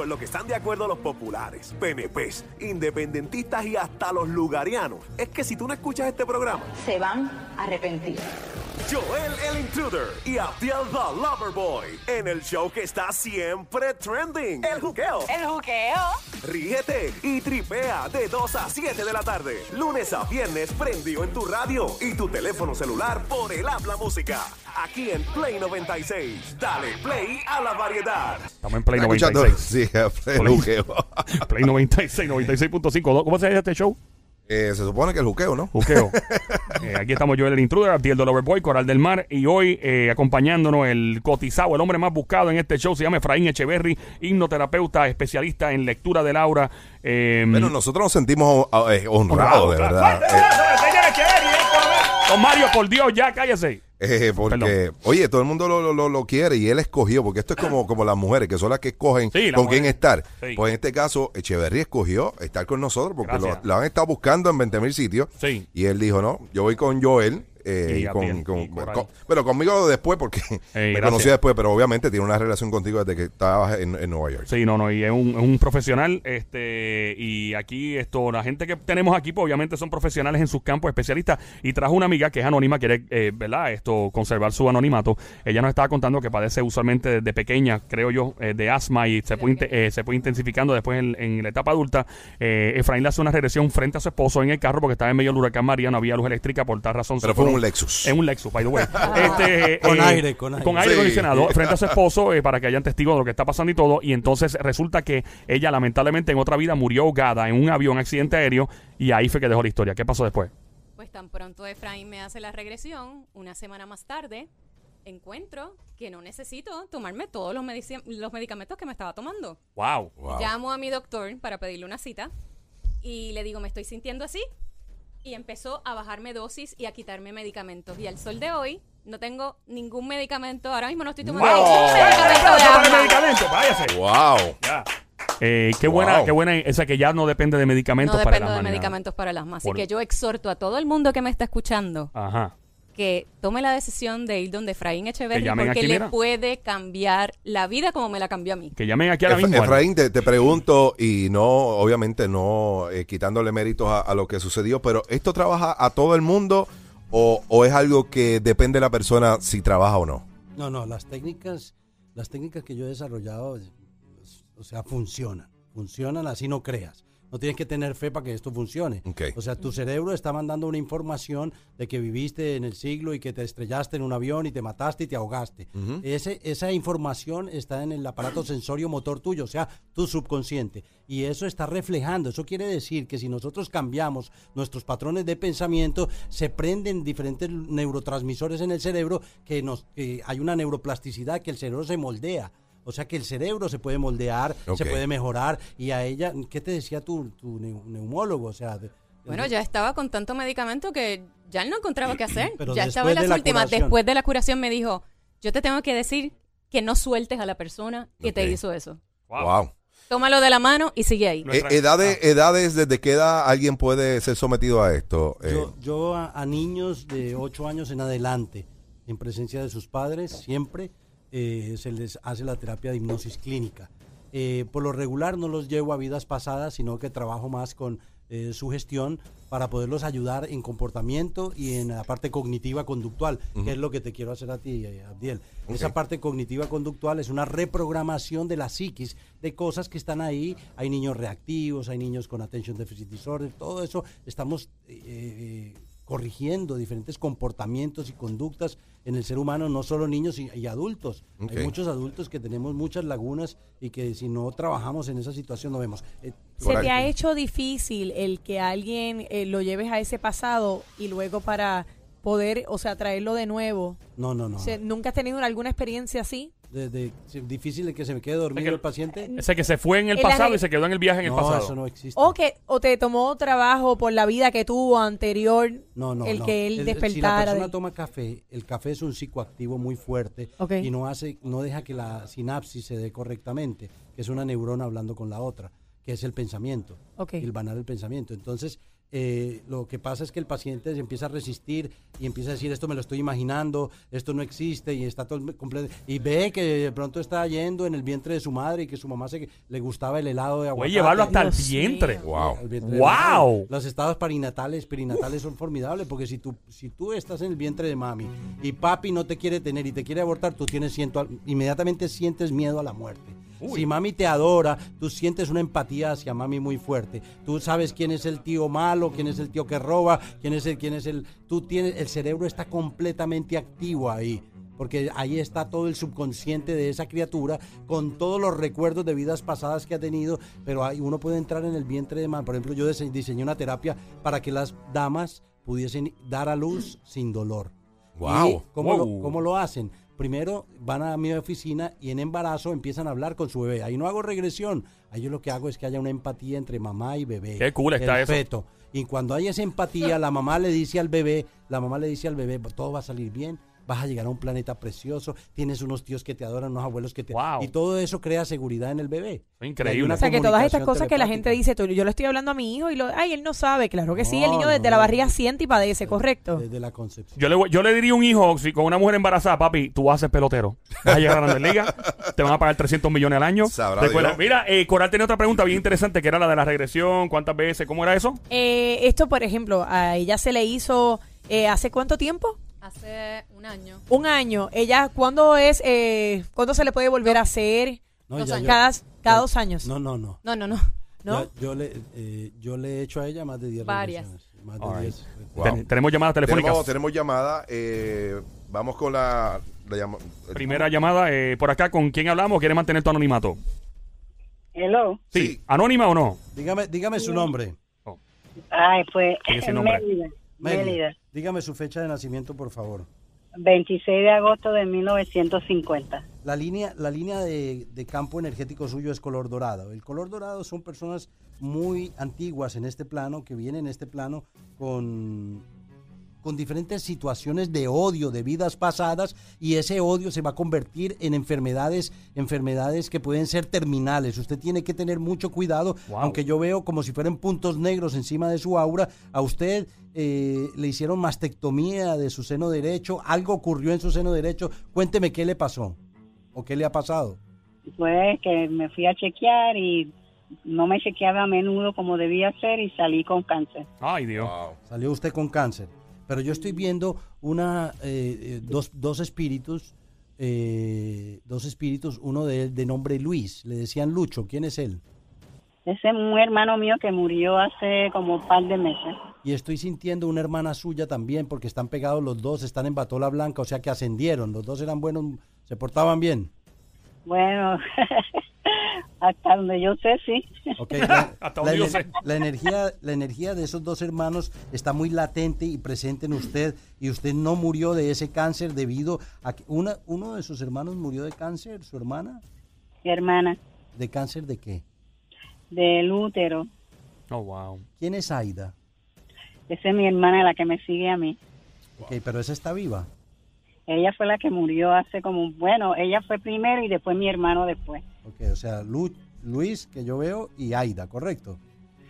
En lo que están de acuerdo los populares, PNPs, independentistas y hasta los lugarianos es que si tú no escuchas este programa, se van a arrepentir. Joel el Intruder y Abdiel the Loverboy en el show que está siempre trending, El Juqueo. El juqueo. Ríete y tripea de 2 a 7 de la tarde, lunes a viernes prendido en tu radio y tu teléfono celular por el habla música. Aquí en Play 96. Dale play a la variedad. Estamos en Play ¿Estás escuchando? 96. Sí, el juqueo. Play 96, 96.5. ¿Cómo se llama este show? Eh, se supone que el juqueo, ¿no? Juqueo. Eh, aquí estamos yo, el intruder, Abdiel de Loverboy, Coral del Mar. Y hoy eh, acompañándonos el cotizado, el hombre más buscado en este show, se llama Efraín Echeverry, hipnoterapeuta, especialista en lectura del aura. Eh, Bueno, nosotros nos sentimos eh, honrados, de claro. verdad. Don Mario, por Dios, ya cállese. Eh, porque, Perdón. oye, todo el mundo lo, lo- lo quiere y él escogió, porque esto es como, como las mujeres, que son las que escogen Sí, con quién estar. Sí. Pues en este caso, Echeverry escogió estar con nosotros, porque lo, lo han estado buscando en 20 mil sitios. Sí. Y él dijo, no, yo voy con Joel. Eh, Y y Abdiel, con, con- y Coral. con- bueno, conmigo después, porque me gracias. conocí después, pero obviamente tiene una relación contigo desde que estabas en, en Nueva York. Sí, no, no, y es un, es un profesional, este, y aquí esto, la gente que tenemos aquí, pues obviamente son profesionales en sus campos, especialistas, y trajo una amiga que es anónima, quiere, eh, ¿verdad? Esto, conservar su anonimato. Ella nos estaba contando que padece usualmente desde pequeña, creo yo, eh, de asma y se fue, inte- eh, se fue intensificando después en, en la etapa adulta. Eh, Efraín le hace una regresión frente a su esposo en el carro porque estaba en medio del huracán María, no había luz eléctrica por tal razón. Pero se fue fueron- un Lexus. Es un Lexus, by the way. Este, Con eh, aire, con aire. Con aire Sí. acondicionado frente a su esposo eh, para que hayan testigos de lo que está pasando y todo. Y entonces resulta que ella lamentablemente en otra vida murió ahogada en un avión, accidente aéreo, y ahí fue que dejó la historia. ¿Qué pasó después? Pues tan pronto Efraín me hace la regresión, una semana más tarde, encuentro que no necesito tomarme todos los, medicamentos que me estaba tomando. ¡Wow! Wow. Llamo a mi doctor para pedirle una cita y le digo, me estoy sintiendo así. Y empezó a bajarme dosis y a quitarme medicamentos. Y al sol de hoy no tengo ningún medicamento. Ahora mismo no estoy tomando ¡Wow! ningún medicamento de asma. medicamento! ¡Váyase! ¡Wow! Ya. Eh, qué Wow. buena, qué buena, esa que ya no depende de medicamentos No para dependo la de humanidad. medicamentos para el asma. Así Por- que yo exhorto a todo el mundo que me está escuchando Ajá. Que tome la decisión de ir donde Efraín Echeverry porque aquí, le mira. puede cambiar la vida como me la cambió a mí. Que llamen aquí ahora Ef- mismo. Efraín, te, te pregunto, y no, obviamente no eh, quitándole méritos a, a lo que sucedió, pero ¿esto trabaja a todo el mundo o, o es algo que depende de la persona si trabaja o no? No, no, las técnicas, las técnicas que yo he desarrollado, es- o sea, funcionan. Funcionan así no creas. No tienes que tener fe para que esto funcione. Ok. O sea, tu cerebro está mandando una información de que viviste en el siglo y que te estrellaste en un avión y te mataste y te ahogaste. Ese, esa información está en el aparato sensorio motor tuyo, o sea, tu subconsciente. Y eso está reflejando. Eso quiere decir que si nosotros cambiamos nuestros patrones de pensamiento, se prenden diferentes neurotransmisores en el cerebro que nos que hay una neuroplasticidad que el cerebro se moldea. O sea que el cerebro se puede moldear, se puede mejorar. Y a ella, ¿qué te decía tu, tu neu- neumólogo? O sea, de- Bueno, ya estaba con tanto medicamento que ya no encontraba qué hacer. Pero ya estaba en las de la últimas. curación. Después de la curación me dijo, yo te tengo que decir que no sueltes a la persona que te hizo eso. Wow. Tómalo de la mano y sigue ahí. Eh, edades, edades, ¿desde qué edad alguien puede ser sometido a esto? Eh, Yo, yo a, a niños de 8 años en adelante, en presencia de sus padres, siempre eh, se les hace la terapia de hipnosis clínica. Eh, por lo regular no los llevo a vidas pasadas, sino que trabajo más con eh, su gestión para poderlos ayudar en comportamiento y en la parte cognitiva conductual, que es lo que te quiero hacer a ti, eh, Abdiel. Esa parte cognitiva conductual es una reprogramación de la psiquis, de cosas que están ahí. Hay niños reactivos, hay niños con attention deficit disorder, todo eso estamos eh, corrigiendo diferentes comportamientos y conductas en el ser humano, no solo niños y, y adultos. Hay muchos adultos que tenemos muchas lagunas y que si no trabajamos en esa situación no vemos. Eh, ¿Se te ha hecho difícil el que alguien eh, lo lleves a ese pasado y luego para poder, o sea, traerlo de nuevo? no, no, no. O sea, ¿Nunca has tenido alguna experiencia así? De- difícil de que se me quede dormido el paciente. Ese que se fue en el En pasado y se quedó en el viaje en el no, pasado. eso no existe. ¿O que o te tomó trabajo por la vida que tuvo anterior No, no, el no. que él El- Si la despertara? persona de- toma café, el café es un psicoactivo muy fuerte y no hace, no deja que la sinapsis se dé correctamente, que es una neurona hablando con la otra, que es el pensamiento, Ok. hilvanar el pensamiento. Entonces, eh, lo que pasa es que el paciente se empieza a resistir y empieza a decir esto me lo estoy imaginando, esto no existe y está todo el- completo y ve que de pronto está yendo en el vientre de su madre y que su mamá se, le gustaba el helado de aguacate. Puede llevarlo hasta el vientre. Wow. Vientre ¡Wow! Los estados perinatales, perinatales son formidables porque si tú, si tú estás en el vientre de mami y papi no te quiere tener y te quiere abortar, tú tienes siento, inmediatamente sientes miedo a la muerte. Si mami te adora, tú sientes una empatía hacia mami muy fuerte. Tú sabes quién es el tío malo, quién es el tío que roba, quién es el, quién es el. Tú tienes, el cerebro está completamente activo ahí porque ahí está todo el subconsciente de esa criatura con todos los recuerdos de vidas pasadas que ha tenido, pero ahí uno puede entrar en el vientre de man. Por ejemplo, yo dise- diseñé una terapia para que las damas pudiesen dar a luz sin dolor. Wow. ¿Y cómo, Wow. Lo, cómo lo hacen? Primero van a mi oficina y en embarazo empiezan a hablar con su bebé. Ahí no hago regresión. Ahí yo lo que hago es que haya una empatía entre mamá y bebé. Qué cool está el eso. feto. Y cuando hay esa empatía, la mamá le dice al bebé, la mamá le dice al bebé, todo va a salir bien, vas a llegar a un planeta precioso, tienes unos tíos que te adoran, unos abuelos que te... Wow. Y todo eso crea seguridad en el bebé. Increíble. O sea, que todas estas cosas que la gente dice, tú- yo le estoy hablando a mi hijo y lo, ay, él no sabe, claro que sí, el No, niño desde no. la barriga siente y padece, correcto. Desde la concepción. Yo le, voy- yo le diría a un hijo, si con una mujer embarazada, papi, tú vas a ser pelotero. Vas a llegar a la Ligas, te van a pagar 300 millones al año. Recuerda-. Mira, eh, Coral tenía otra pregunta bien interesante, que era la de la regresión, cuántas veces, ¿cómo era eso? Eh, esto, por ejemplo, a ella se le hizo, eh, ¿hace cuánto tiempo? Hace un año. Un año. Ella, ¿cuándo es, eh, cuándo se le puede volver a hacer? No, Dos ya años. yo- Cada, dos años. No, no, no. no, no. no. ¿No? Ya- Yo, le, eh, yo le he hecho a ella más de 10 Varias. Más de All right. 10. Wow. Ten- tenemos llamadas telefónicas. Tenemos, tenemos llamada. eh, vamos con la, la llama- Primera llamada, eh, por acá, ¿con quién hablamos? ¿Quiere mantener tu anonimato? Hello. Sí. Sí. ¿Anónima o no? Dígame, dígame su nombre. Ay, pues ¿Qué es ese nombre? Mérida. Mérida. Dígame su fecha de nacimiento, por favor. 26 de agosto de 1950. La línea, la línea de, de campo energético suyo es color dorado. El color dorado son personas muy antiguas en este plano, que vienen en este plano con, con diferentes situaciones de odio de vidas pasadas y ese odio se va a convertir en enfermedades, enfermedades que pueden ser terminales. Usted tiene que tener mucho cuidado, Wow. aunque yo veo como si fueran puntos negros encima de su aura. A usted eh, le hicieron mastectomía de su seno derecho, algo ocurrió en su seno derecho. Cuénteme qué le pasó o qué le ha pasado. Fue que me fui a chequear y no me chequeaba a menudo como debía ser y salí con cáncer. Ay, Dios. Wow. Salió usted con cáncer. Pero yo estoy viendo una, eh, eh, dos, dos espíritus, eh, dos espíritus, uno de, de nombre Luis, le decían Lucho, ¿quién es él? Ese es un hermano mío que murió hace como un par de meses. Y estoy sintiendo una hermana suya también, porque están pegados los dos, están en Batola Blanca, o sea que ascendieron, los dos eran buenos, se portaban bien. Bueno, hasta donde yo sé, sí. Ok, la, Hasta donde yo sé. la energía, la energía de esos dos hermanos está muy latente y presente en usted y usted no murió de ese cáncer debido a que una, uno de sus hermanos murió de cáncer, su hermana, Mi hermana, de cáncer de qué? del útero. Oh, wow. ¿Quién es Aida? Esa es mi hermana, la que me sigue a mí. Ok, pero esa está viva. Ella fue la que murió hace como, bueno, ella fue primero y después mi hermano después. Ok, o sea, Lu- Luis, que yo veo, y Aida, ¿correcto?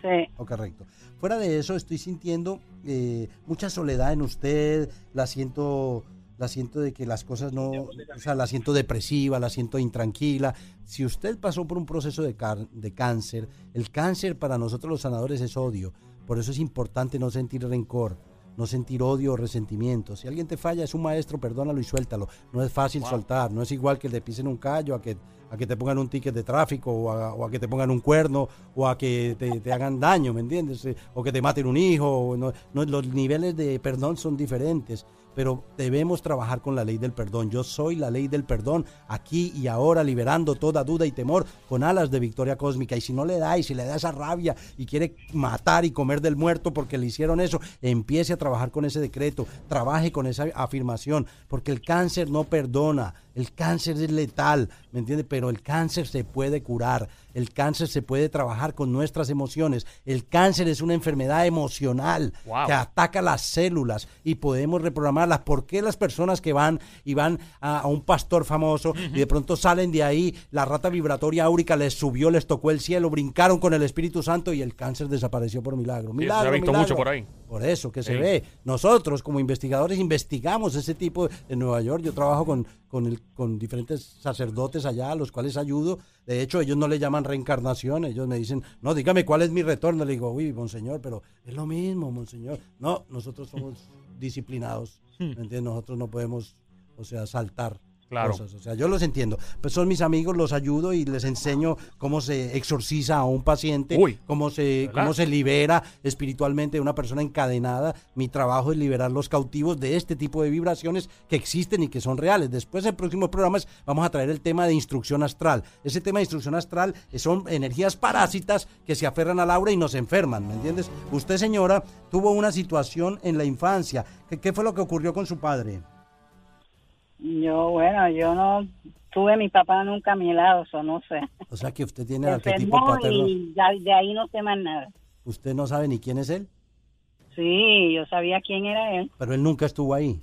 Sí. O correcto. Fuera de eso, estoy sintiendo eh, mucha soledad en usted, la siento, la siento de que las cosas no, o sea, la siento depresiva, la siento intranquila. Si usted pasó por un proceso de, car- de cáncer, el cáncer para nosotros los sanadores es odio. Por eso es importante no sentir rencor, no sentir odio o resentimiento. Si alguien te falla, es un maestro, perdónalo y suéltalo. No es fácil soltar, no es igual que le pisen un callo a que, a que te pongan un ticket de tráfico o a, o a que te pongan un cuerno o a que te, te hagan daño, ¿me entiendes? Eh, O que te maten un hijo. no- no, los niveles de perdón son diferentes, pero debemos trabajar con la ley del perdón. Yo soy la ley del perdón aquí y ahora, liberando toda duda y temor con alas de victoria cósmica. Y si no le da, y si le da esa rabia y quiere matar y comer del muerto porque le hicieron eso, empiece a trabajar con ese decreto, trabaje con esa afirmación, porque el cáncer no perdona. El cáncer es letal, ¿me entiende? Pero el cáncer se puede curar. El cáncer se puede trabajar con nuestras emociones. El cáncer es una enfermedad emocional Wow. que ataca las células y podemos reprogramarlas. ¿Por qué las personas que van y van a, a un pastor famoso y de pronto salen de ahí, la rata vibratoria áurica les subió, les tocó el cielo, brincaron con el Espíritu Santo y el cáncer desapareció por milagro? se ha Milagro, visto milagro. mucho por ahí. Por eso que se Sí. ve. Nosotros como investigadores investigamos ese tipo en Nueva York. Yo trabajo con, con, el- con diferentes sacerdotes allá, a los cuales ayudo. De hecho, ellos no le llaman reencarnación. Ellos me dicen, no, dígame cuál es mi retorno. Le digo, uy, monseñor, pero es lo mismo, monseñor. No, nosotros somos disciplinados. ¿Me entiendes? Nosotros no podemos, o sea, saltar. Claro. cosas. O sea, yo los entiendo. Pues son mis amigos, los ayudo y les enseño cómo se exorciza a un paciente, Uy. cómo se, ¿Verdad? cómo se libera espiritualmente de una persona encadenada. Mi trabajo es liberar los cautivos de este tipo de vibraciones que existen y que son reales. Después, en próximos programas, vamos a traer el tema de instrucción astral. Ese tema de instrucción astral son energías parásitas que se aferran al aura y nos enferman, ¿me entiendes? Usted, señora, tuvo una situación en la infancia. ¿Qué, qué fue lo que ocurrió con su padre? Yo, bueno, yo no tuve mi papá nunca a mi lado, eso no sé. O sea que usted tiene Se arquetipo paterno. y de ahí no sé más nada. Usted no sabe ni quién es él, Sí, yo sabía quién era él, pero él nunca estuvo ahí.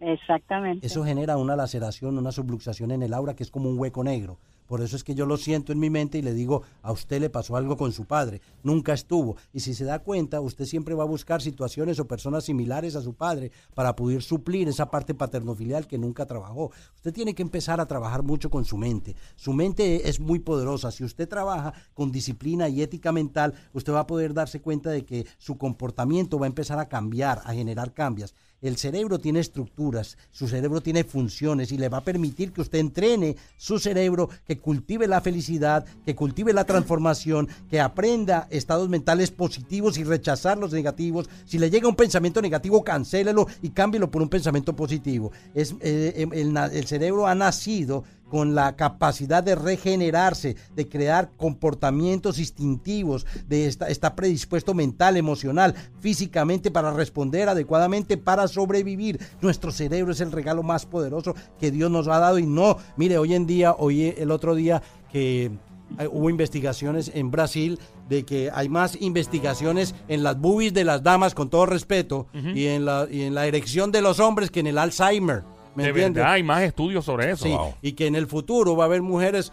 exactamente. Eso genera una laceración, una subluxación en el aura que es como un hueco negro. Por eso es que yo lo siento en mi mente y le digo, a usted le pasó algo con su padre, nunca estuvo. Y si se da cuenta, usted siempre va a buscar situaciones o personas similares a su padre para poder suplir esa parte paternofilial que nunca trabajó. Usted tiene que empezar a trabajar mucho con su mente. Su mente es muy poderosa. Si usted trabaja con disciplina y ética mental, usted va a poder darse cuenta de que su comportamiento va a empezar a cambiar, a generar cambios. El cerebro tiene estructuras, su cerebro tiene funciones y le va a permitir que usted entrene su cerebro, que cultive la felicidad, que cultive la transformación, que aprenda estados mentales positivos y rechazar los negativos. Si le llega un pensamiento negativo, cancélelo y cámbielo por un pensamiento positivo. Es, eh, em, el, cerebro ha nacido con la capacidad de regenerarse, de crear comportamientos instintivos, de esta- está predispuesto mental, emocional, físicamente para responder adecuadamente, para sobrevivir. Nuestro cerebro es el regalo más poderoso que Dios nos ha dado y no, mire, hoy en día, oí el otro día que eh, hubo investigaciones en Brasil de que hay más investigaciones en las boobies de las damas, con todo respeto, y, en la, y en la erección de los hombres que en el Alzheimer. ¿Me de entiendes? verdad, hay más estudios sobre eso. Sí, Wow. y que en el futuro va a haber mujeres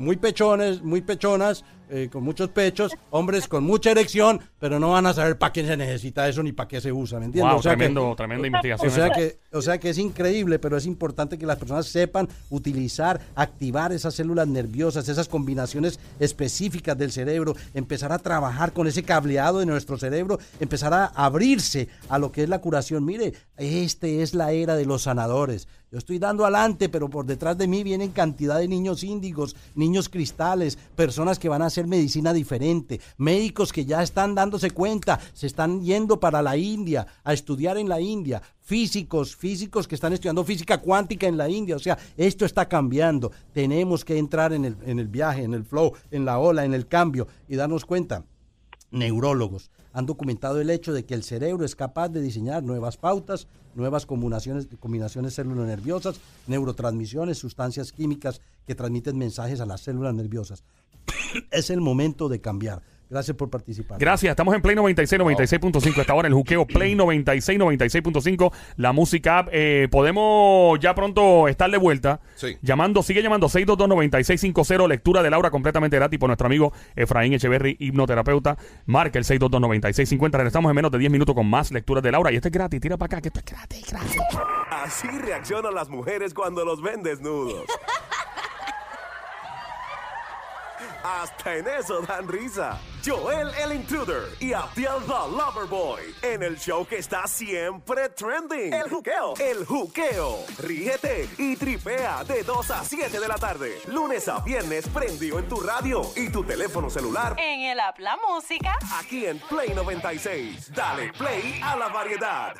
muy pechones, muy pechonas, eh, con muchos pechos, hombres con mucha erección, pero no van a saber para qué se necesita eso ni para qué se usa, ¿me entiendes? Wow, O sea que- tremendo, tremenda investigación. o sea esa. que, o sea que es increíble, pero es importante que las personas sepan utilizar, activar esas células nerviosas, esas combinaciones específicas del cerebro, empezar a trabajar con ese cableado de nuestro cerebro, empezar a abrirse a lo que es la curación. Mire, este es la era de los sanadores. Yo estoy dando adelante, pero por detrás de mí vienen cantidad de niños índigos, niños cristales, personas que van a hacer medicina diferente, médicos que ya están dándose cuenta, se están yendo para la India a estudiar en la India, físicos, físicos que están estudiando física cuántica en la India. O sea, esto está cambiando. Tenemos que entrar en el, en el viaje, en el flow, en la ola, en el cambio y darnos cuenta neurólogos han documentado el hecho de que el cerebro es capaz de diseñar nuevas pautas, nuevas combinaciones, combinaciones nerviosas, neurotransmisiones, sustancias químicas que transmiten mensajes a las células nerviosas. es el momento de cambiar. Gracias por participar. Gracias, estamos en Play 96, 96.5. Esta hora el juqueo Play 96, 96.5. La música app. Eh, podemos ya pronto estar de vuelta. Sí. Llamando, sigue llamando 622-9650. Lectura de Laura completamente gratis por nuestro amigo Efraín Echeverry, hipnoterapeuta. Marca el 622-9650. Regresamos en menos de 10 minutos con más lecturas de Laura. Y esto es gratis, tira para acá, que esto es gratis, gratis. Así reaccionan las mujeres cuando los ven desnudos. Hasta en eso dan risa. Joel el Intruder y Abdiel the Loverboy. En el show que está siempre trending. El juqueo. El juqueo. Ríete y tripea de 2 a 7 de la tarde. Lunes a viernes prendió en tu radio y tu teléfono celular. En el app La Música. Aquí en Play 96. Dale play a la variedad.